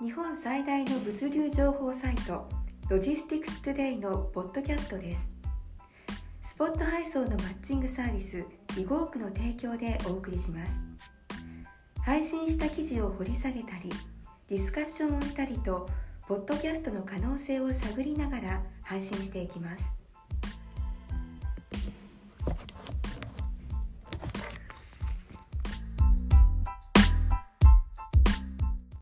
日本最大の物流情報サイトロジスティクストゥデイのポッドキャストです。スポット配送のマッチングサービスリゴークの提供でお送りします。配信した記事を掘り下げたりディスカッションをしたりとポッドキャストの可能性を探りながら配信していきます。